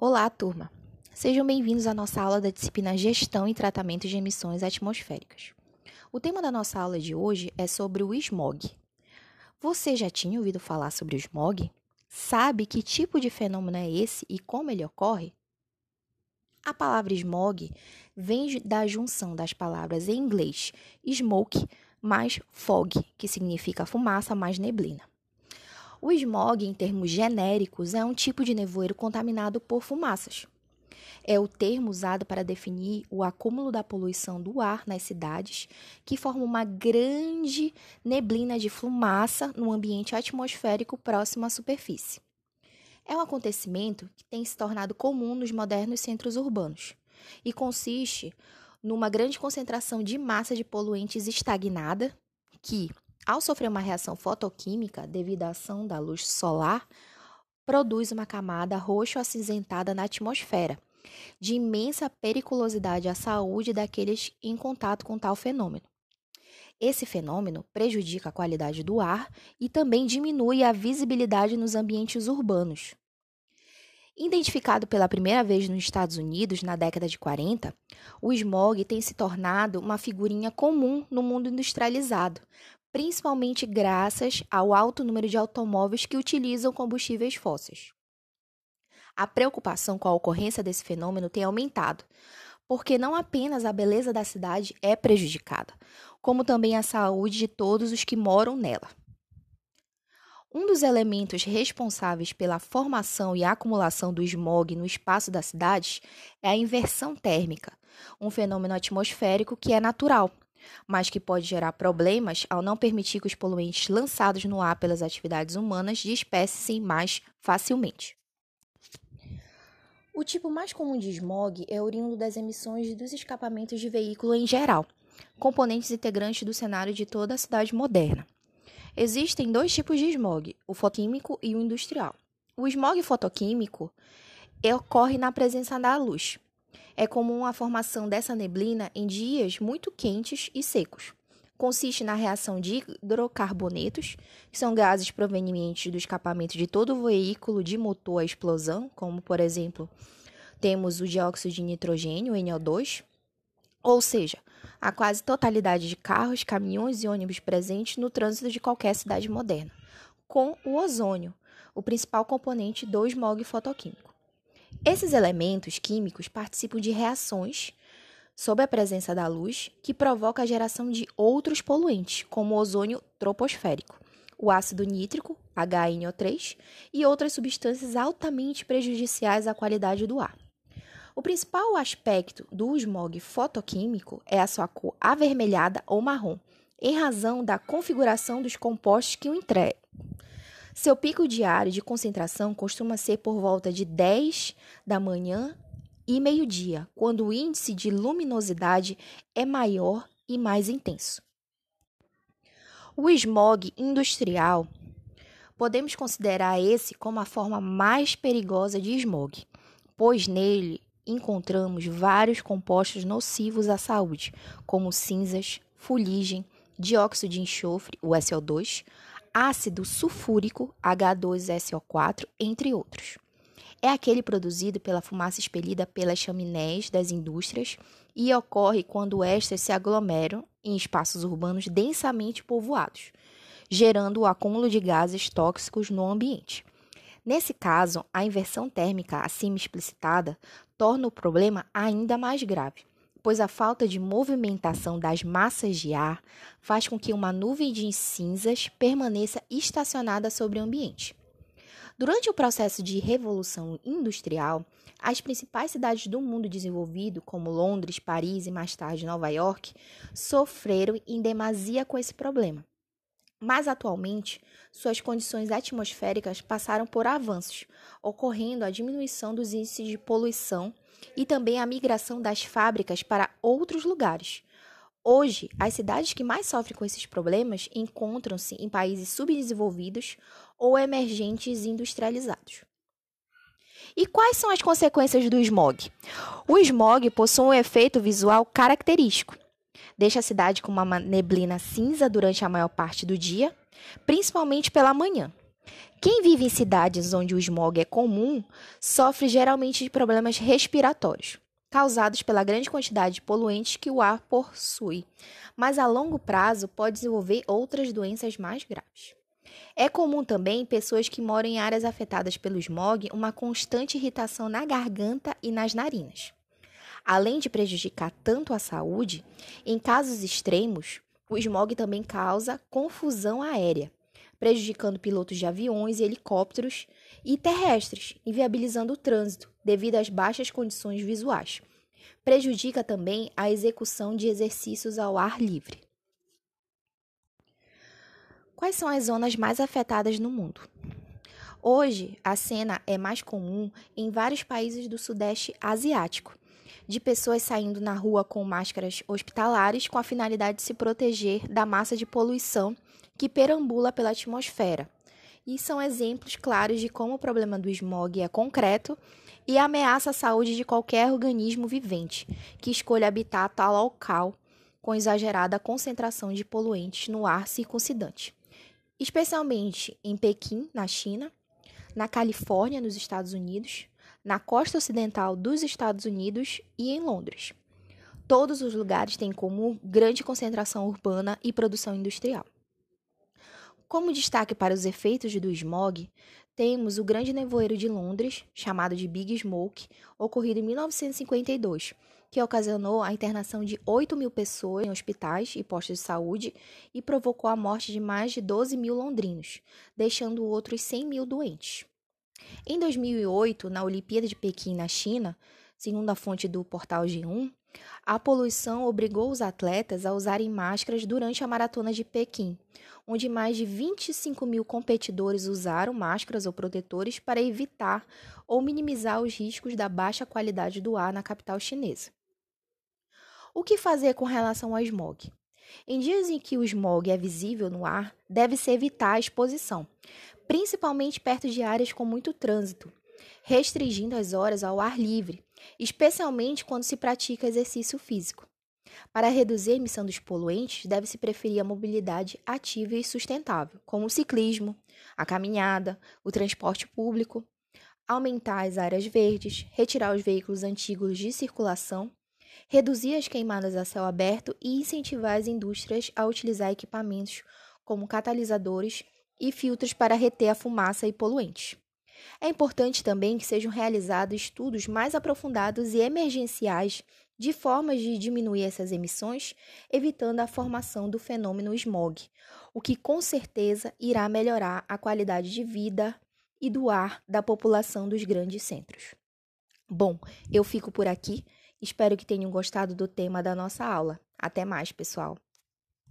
Olá, turma! Sejam bem-vindos à nossa aula da disciplina Gestão e Tratamento de Emissões Atmosféricas. O tema da nossa aula de hoje é sobre o smog. Você já tinha ouvido falar sobre o smog? Sabe que tipo de fenômeno é esse e como ele ocorre? A palavra smog vem da junção das palavras em inglês smoke mais fog, que significa fumaça mais neblina. O smog, em termos genéricos, é um tipo de nevoeiro contaminado por fumaças. É o termo usado para definir o acúmulo da poluição do ar nas cidades, que forma uma grande neblina de fumaça no ambiente atmosférico próximo à superfície. É um acontecimento que tem se tornado comum nos modernos centros urbanos e consiste numa grande concentração de massa de poluentes estagnada que, ao sofrer uma reação fotoquímica devido à ação da luz solar, produz uma camada roxo-acinzentada na atmosfera, de imensa periculosidade à saúde daqueles em contato com tal fenômeno. Esse fenômeno prejudica a qualidade do ar e também diminui a visibilidade nos ambientes urbanos. Identificado pela primeira vez nos Estados Unidos na década de 40, o smog tem se tornado uma figurinha comum no mundo industrializado, principalmente graças ao alto número de automóveis que utilizam combustíveis fósseis. A preocupação com a ocorrência desse fenômeno tem aumentado, porque não apenas a beleza da cidade é prejudicada, como também a saúde de todos os que moram nela. Um dos elementos responsáveis pela formação e acumulação do smog no espaço das cidades é a inversão térmica, um fenômeno atmosférico que é natural, mas que pode gerar problemas ao não permitir que os poluentes lançados no ar pelas atividades humanas dispersem mais facilmente. O tipo mais comum de smog é oriundo das emissões dos escapamentos de veículo em geral, componentes integrantes do cenário de toda a cidade moderna. Existem dois tipos de smog, o fotoquímico e o industrial. O smog fotoquímico ocorre na presença da luz, é comum a formação dessa neblina em dias muito quentes e secos. Consiste na reação de hidrocarbonetos, que são gases provenientes do escapamento de todo o veículo de motor à explosão, como por exemplo, temos o dióxido de nitrogênio, NO2, ou seja, a quase totalidade de carros, caminhões e ônibus presentes no trânsito de qualquer cidade moderna, com o ozônio, o principal componente do smog fotoquímico. Esses elementos químicos participam de reações sob a presença da luz que provoca a geração de outros poluentes, como o ozônio troposférico, o ácido nítrico, HNO3, e outras substâncias altamente prejudiciais à qualidade do ar. O principal aspecto do smog fotoquímico é a sua cor avermelhada ou marrom, em razão da configuração dos compostos que o entregam. Seu pico diário de concentração costuma ser por volta de 10 da manhã e meio-dia, quando o índice de luminosidade é maior e mais intenso. O smog industrial podemos considerar esse como a forma mais perigosa de smog, pois nele encontramos vários compostos nocivos à saúde, como cinzas, fuligem, dióxido de enxofre, o SO2, ácido sulfúrico H2SO4, entre outros. É aquele produzido pela fumaça expelida pelas chaminés das indústrias e ocorre quando estas se aglomeram em espaços urbanos densamente povoados, gerando o acúmulo de gases tóxicos no ambiente. Nesse caso, a inversão térmica acima explicitada torna o problema ainda mais grave, pois a falta de movimentação das massas de ar faz com que uma nuvem de cinzas permaneça estacionada sobre o ambiente. Durante o processo de revolução industrial, as principais cidades do mundo desenvolvido, como Londres, Paris e mais tarde Nova York, sofreram em demasia com esse problema. Mas atualmente, suas condições atmosféricas passaram por avanços, ocorrendo a diminuição dos índices de poluição e também a migração das fábricas para outros lugares. Hoje, as cidades que mais sofrem com esses problemas encontram-se em países subdesenvolvidos ou emergentes industrializados. E quais são as consequências do smog? O smog possui um efeito visual característico. Deixa a cidade com uma neblina cinza durante a maior parte do dia, principalmente pela manhã, Quem vive em cidades onde o smog é comum sofre geralmente de problemas respiratórios, causados pela grande quantidade de poluentes que o ar possui, mas a longo prazo pode desenvolver outras doenças mais graves. É comum também pessoas que moram em áreas afetadas pelo smog uma constante irritação na garganta e nas narinas. Além de prejudicar tanto a saúde, em casos extremos, o smog também causa confusão aérea, prejudicando pilotos de aviões e helicópteros e terrestres, inviabilizando o trânsito devido às baixas condições visuais. Prejudica também a execução de exercícios ao ar livre. Quais são as zonas mais afetadas no mundo? Hoje, a cena é mais comum em vários países do Sudeste Asiático, de pessoas saindo na rua com máscaras hospitalares com a finalidade de se proteger da massa de poluição que perambula pela atmosfera. E são exemplos claros de como o problema do smog é concreto e ameaça a saúde de qualquer organismo vivente que escolha habitar tal local com exagerada concentração de poluentes no ar circuncidante, especialmente em Pequim, na China, na Califórnia, nos Estados Unidos, na costa ocidental dos Estados Unidos e em Londres. Todos os lugares têm comum grande concentração urbana e produção industrial. Como destaque para os efeitos do smog, temos o Grande Nevoeiro de Londres, chamado de Big Smoke, ocorrido em 1952, que ocasionou a internação de 8 mil pessoas em hospitais e postos de saúde e provocou a morte de mais de 12 mil londrinos, deixando outros 100 mil doentes. Em 2008, na Olimpíada de Pequim, na China, segundo a fonte do portal G1, a poluição obrigou os atletas a usarem máscaras durante a maratona de Pequim, onde mais de 25 mil competidores usaram máscaras ou protetores para evitar ou minimizar os riscos da baixa qualidade do ar na capital chinesa. O que fazer com relação ao smog? Em dias em que o smog é visível no ar, deve-se evitar a exposição, principalmente perto de áreas com muito trânsito, restringindo as horas ao ar livre, especialmente quando se pratica exercício físico. Para reduzir a emissão dos poluentes, deve-se preferir a mobilidade ativa e sustentável, como o ciclismo, a caminhada, o transporte público, aumentar as áreas verdes, retirar os veículos antigos de circulação, reduzir as queimadas a céu aberto e incentivar as indústrias a utilizar equipamentos como catalisadores e filtros para reter a fumaça e poluentes. É importante também que sejam realizados estudos mais aprofundados e emergenciais de formas de diminuir essas emissões, evitando a formação do fenômeno smog, o que com certeza irá melhorar a qualidade de vida e do ar da população dos grandes centros. Bom, eu fico por aqui. Espero que tenham gostado do tema da nossa aula. Até mais, pessoal!